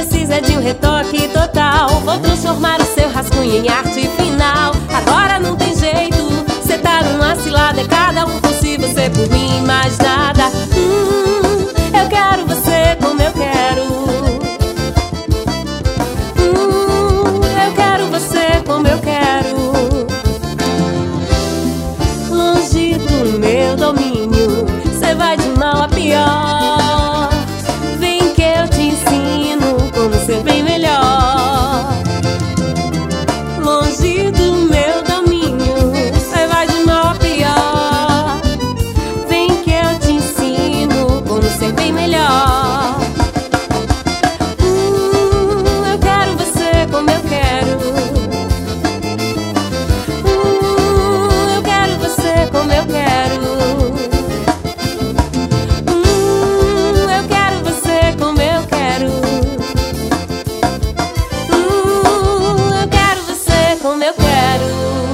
precisa de um retoque total. Vou transformar o seu rascunho em arte final. Agora não tem jeito, Setar tá numa cilada. É cada um por si, você por mim, mais nada. Hum, eu quero você como eu quero. Hum, eu quero você como eu quero. Longe do meu domínio.